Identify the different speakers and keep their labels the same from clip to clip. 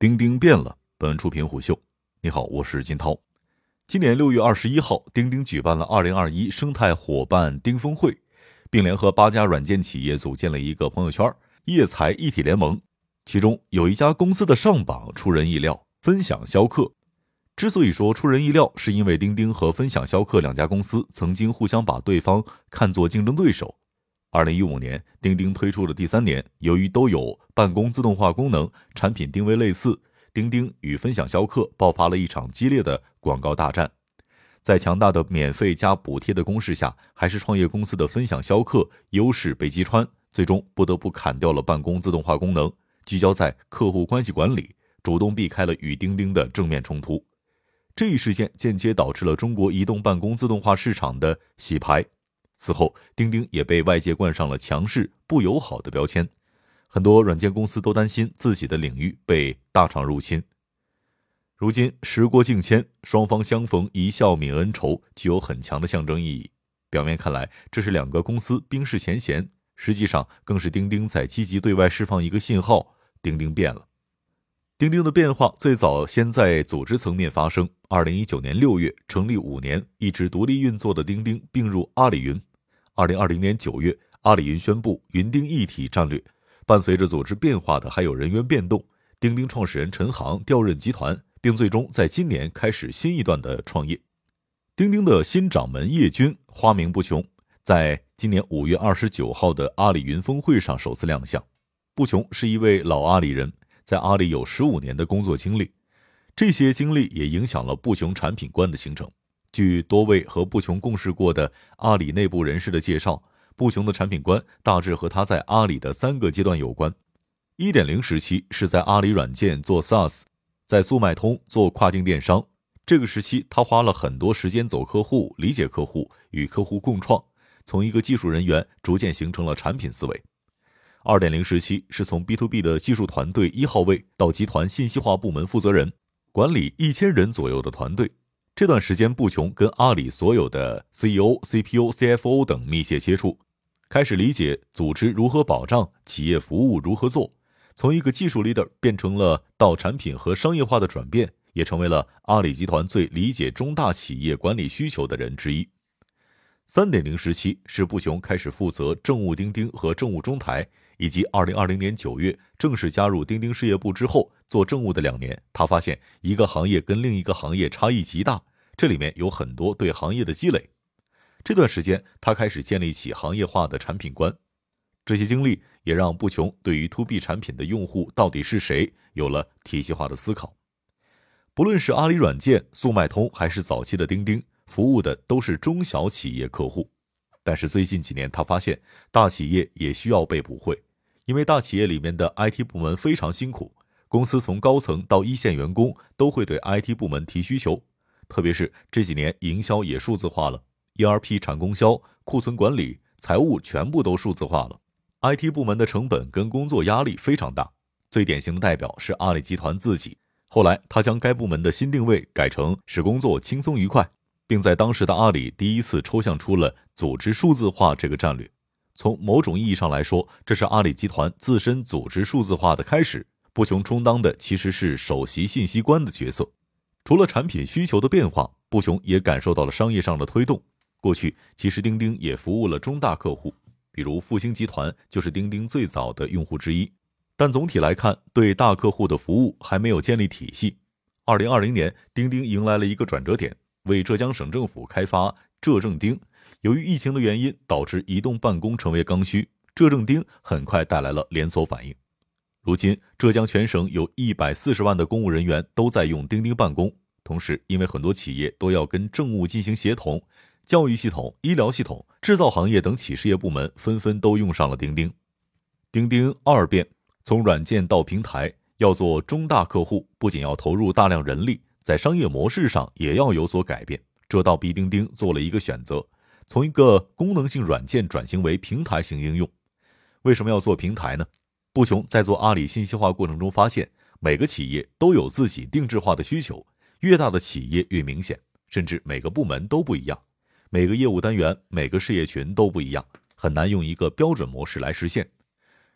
Speaker 1: 钉钉变了。本文出品虎嗅。你好，我是金涛。今年六月二十一号，钉钉举办了二零二一生态伙伴钉峰会，并联合八家软件企业组建了一个朋友圈“业财一体联盟”。其中有一家公司的上榜出人意料，分享销客。之所以说出人意料，是因为钉钉和分享销客两家公司曾经互相把对方看作竞争对手。二零一五年，钉钉推出的第三年，由于都有办公自动化功能，产品定位类似，钉钉与分享销客爆发了一场激烈的广告大战。在强大的免费加补贴的攻势下，还是创业公司的分享销客优势被击穿，最终不得不砍掉了办公自动化功能，聚焦在客户关系管理，主动避开了与钉钉的正面冲突。这一事件间接导致了中国移动办公自动化市场的洗牌。此后，钉钉也被外界冠上了强势、不友好的标签，很多软件公司都担心自己的领域被大厂入侵。如今时过境迁，双方相逢一笑泯恩仇，具有很强的象征意义。表面看来，这是两个公司冰释前嫌，实际上更是钉钉在积极对外释放一个信号：钉钉变了。钉钉的变化最早先在组织层面发生。二零一九年六月，成立五年、一直独立运作的钉钉并入阿里云。二零二零年九月，阿里云宣布云钉一体战略。伴随着组织变化的还有人员变动，钉钉创始人陈航调任集团，并最终在今年开始新一段的创业。钉钉的新掌门叶军花名不穷，在今年五月二十九号的阿里云峰会上首次亮相。不穷是一位老阿里人，在阿里有十五年的工作经历，这些经历也影响了不穷产品观的形成。据多位和布琼共事过的阿里内部人士的介绍，布琼的产品观大致和他在阿里的三个阶段有关：一点零时期是在阿里软件做 SaaS，在速卖通做跨境电商。这个时期他花了很多时间走客户、理解客户、与客户共创，从一个技术人员逐渐形成了产品思维。二点零时期是从 B to B 的技术团队一号位到集团信息化部门负责人，管理一千人左右的团队。这段时间，不穷跟阿里所有的 CEO、CPO、CFO 等密切接触，开始理解组织如何保障企业服务如何做。从一个技术 leader 变成了到产品和商业化的转变，也成为了阿里集团最理解中大企业管理需求的人之一。三点零时期是布琼开始负责政务钉钉和政务中台，以及二零二零年九月正式加入钉钉事业部之后做政务的两年，他发现一个行业跟另一个行业差异极大。这里面有很多对行业的积累，这段时间他开始建立起行业化的产品观，这些经历也让不穷对于 to B 产品的用户到底是谁有了体系化的思考。不论是阿里软件、速卖通，还是早期的钉钉，服务的都是中小企业客户。但是最近几年，他发现大企业也需要被补会，因为大企业里面的 IT 部门非常辛苦，公司从高层到一线员工都会对 IT 部门提需求。特别是这几年，营销也数字化了，ERP 产供销、库存管理、财务全部都数字化了，IT 部门的成本跟工作压力非常大。最典型的代表是阿里集团自己，后来他将该部门的新定位改成使工作轻松愉快，并在当时的阿里第一次抽象出了组织数字化这个战略。从某种意义上来说，这是阿里集团自身组织数字化的开始。不穷充当的其实是首席信息官的角色。除了产品需求的变化，布雄也感受到了商业上的推动。过去其实钉钉也服务了中大客户，比如复星集团就是钉钉最早的用户之一。但总体来看，对大客户的服务还没有建立体系。二零二零年，钉钉迎来了一个转折点，为浙江省政府开发浙政钉。由于疫情的原因，导致移动办公成为刚需，浙政钉很快带来了连锁反应。如今，浙江全省有一百四十万的公务人员都在用钉钉办公。同时，因为很多企业都要跟政务进行协同，教育系统、医疗系统、制造行业等企事业部门纷纷都用上了钉钉。钉钉二变，从软件到平台，要做中大客户，不仅要投入大量人力，在商业模式上也要有所改变。这倒逼钉钉做了一个选择，从一个功能性软件转型为平台型应用。为什么要做平台呢？布琼在做阿里信息化过程中发现，每个企业都有自己定制化的需求，越大的企业越明显，甚至每个部门都不一样，每个业务单元、每个事业群都不一样，很难用一个标准模式来实现。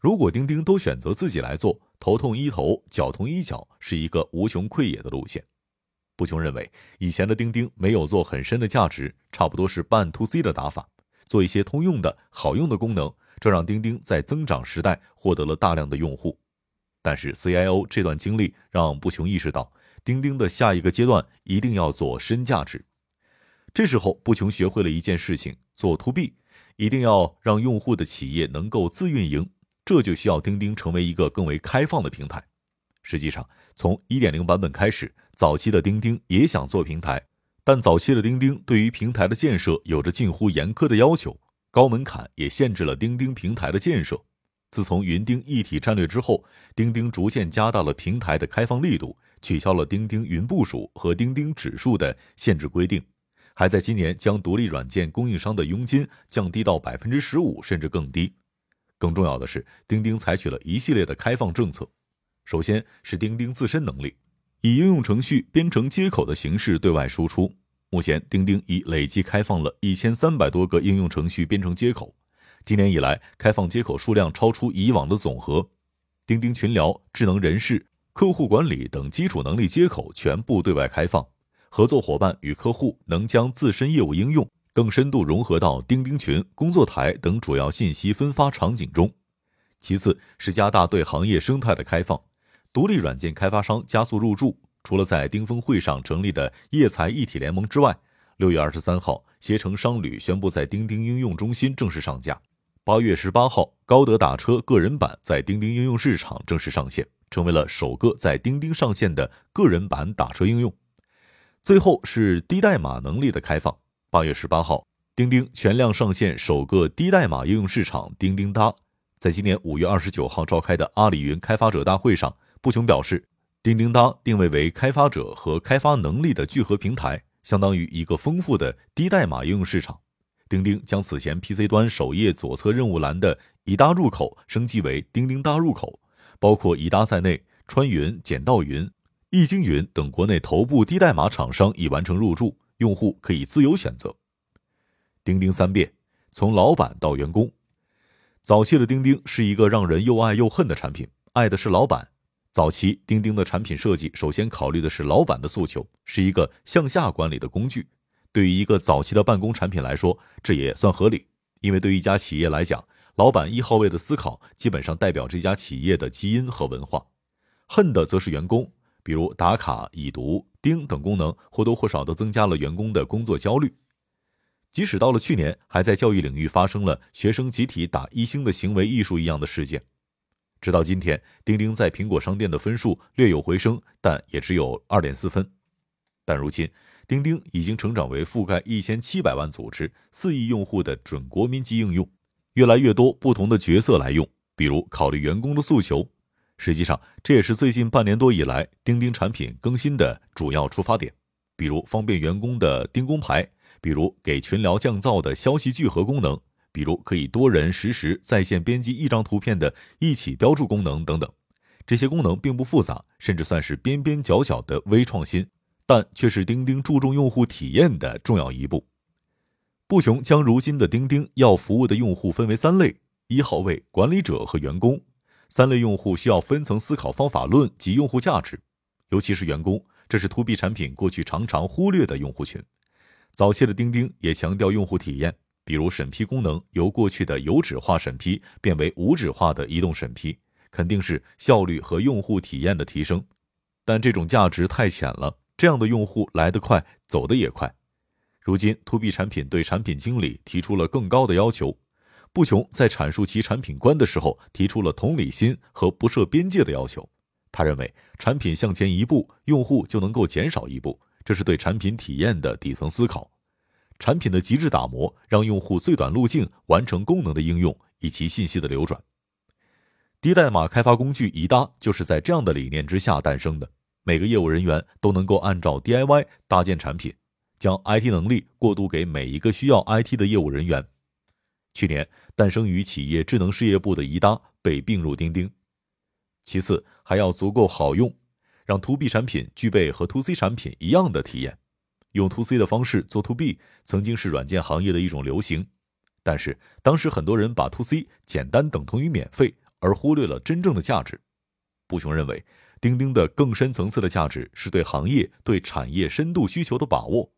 Speaker 1: 如果钉钉都选择自己来做，头痛医头，脚痛医脚，是一个无穷匮也的路线。不穷认为，以前的钉钉没有做很深的价值，差不多是半 to C 的打法，做一些通用的好用的功能，这让钉钉在增长时代获得了大量的用户。但是 CIO 这段经历让不穷意识到，钉钉的下一个阶段一定要做深价值。这时候，不穷学会了一件事情：做 to B，一定要让用户的企业能够自运营，这就需要钉钉成为一个更为开放的平台。实际上，从1.0版本开始，早期的钉钉也想做平台，但早期的钉钉对于平台的建设有着近乎严苛的要求，高门槛也限制了钉钉平台的建设。自从云钉一体战略之后，钉钉逐渐加大了平台的开放力度，取消了钉钉云部署和钉钉指数的限制规定，还在今年将独立软件供应商的佣金降低到百分之十五甚至更低。更重要的是，钉钉采取了一系列的开放政策。首先是钉钉自身能力，以应用程序编程接口的形式对外输出。目前，钉钉已累计开放了一千三百多个应用程序编程接口。今年以来，开放接口数量超出以往的总和。钉钉群聊、智能人事、客户管理等基础能力接口全部对外开放，合作伙伴与客户能将自身业务应用更深度融合到钉钉群、工作台等主要信息分发场景中。其次是加大对行业生态的开放。独立软件开发商加速入驻，除了在丁峰会上成立的业财一体联盟之外，六月二十三号，携程商旅宣布在钉钉应用中心正式上架。八月十八号，高德打车个人版在钉钉应用市场正式上线，成为了首个在钉钉上线的个人版打车应用。最后是低代码能力的开放。八月十八号，钉钉全量上线首个低代码应用市场钉钉搭。在今年五月二十九号召开的阿里云开发者大会上。不琼表示，钉钉搭定位为开发者和开发能力的聚合平台，相当于一个丰富的低代码应用市场。钉钉将此前 PC 端首页左侧任务栏的已搭入口升级为钉钉搭入口，包括已搭在内，川云、简道云、易经云等国内头部低代码厂商已完成入驻，用户可以自由选择。钉钉三变，从老板到员工。早期的钉钉是一个让人又爱又恨的产品，爱的是老板。早期钉钉的产品设计，首先考虑的是老板的诉求，是一个向下管理的工具。对于一个早期的办公产品来说，这也算合理。因为对于一家企业来讲，老板一号位的思考，基本上代表这家企业的基因和文化。恨的则是员工，比如打卡、已读、钉等功能，或多或少都增加了员工的工作焦虑。即使到了去年，还在教育领域发生了学生集体打一星的行为艺术一样的事件。直到今天，钉钉在苹果商店的分数略有回升，但也只有二点四分。但如今，钉钉已经成长为覆盖一千七百万组织、四亿用户的准国民级应用，越来越多不同的角色来用，比如考虑员工的诉求。实际上，这也是最近半年多以来钉钉产品更新的主要出发点，比如方便员工的钉工牌，比如给群聊降噪的消息聚合功能。比如可以多人实时在线编辑一张图片的一起标注功能等等，这些功能并不复杂，甚至算是边边角角的微创新，但却是钉钉注重用户体验的重要一步。布熊将如今的钉钉要服务的用户分为三类：一号位管理者和员工。三类用户需要分层思考方法论及用户价值，尤其是员工，这是 To B 产品过去常常忽略的用户群。早期的钉钉也强调用户体验。比如审批功能由过去的有纸化审批变为无纸化的移动审批，肯定是效率和用户体验的提升。但这种价值太浅了，这样的用户来得快，走得也快。如今，to B 产品对产品经理提出了更高的要求。不琼在阐述其产品观的时候，提出了同理心和不设边界的要求。他认为，产品向前一步，用户就能够减少一步，这是对产品体验的底层思考。产品的极致打磨，让用户最短路径完成功能的应用以及信息的流转。低代码开发工具宜搭就是在这样的理念之下诞生的。每个业务人员都能够按照 DIY 搭建产品，将 IT 能力过渡给每一个需要 IT 的业务人员。去年诞生于企业智能事业部的宜搭被并入钉钉。其次还要足够好用，让 To B 产品具备和 To C 产品一样的体验。用 to C 的方式做 to B，曾经是软件行业的一种流行，但是当时很多人把 to C 简单等同于免费，而忽略了真正的价值。布雄认为，钉钉的更深层次的价值是对行业、对产业深度需求的把握。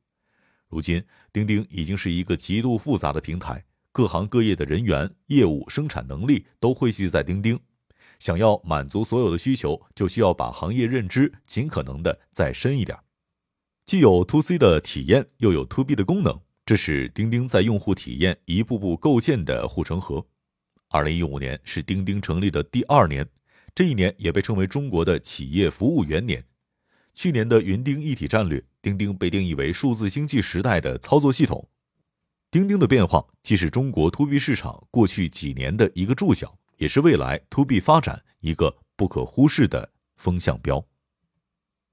Speaker 1: 如今，钉钉已经是一个极度复杂的平台，各行各业的人员、业务、生产能力都汇聚在钉钉。想要满足所有的需求，就需要把行业认知尽可能的再深一点。既有 to C 的体验，又有 to B 的功能，这是钉钉在用户体验一步步构建的护城河。二零一五年是钉钉成立的第二年，这一年也被称为中国的企业服务元年。去年的云钉一体战略，钉钉被定义为数字经济时代的操作系统。钉钉的变化既是中国 to B 市场过去几年的一个注脚。也是未来 to B 发展一个不可忽视的风向标。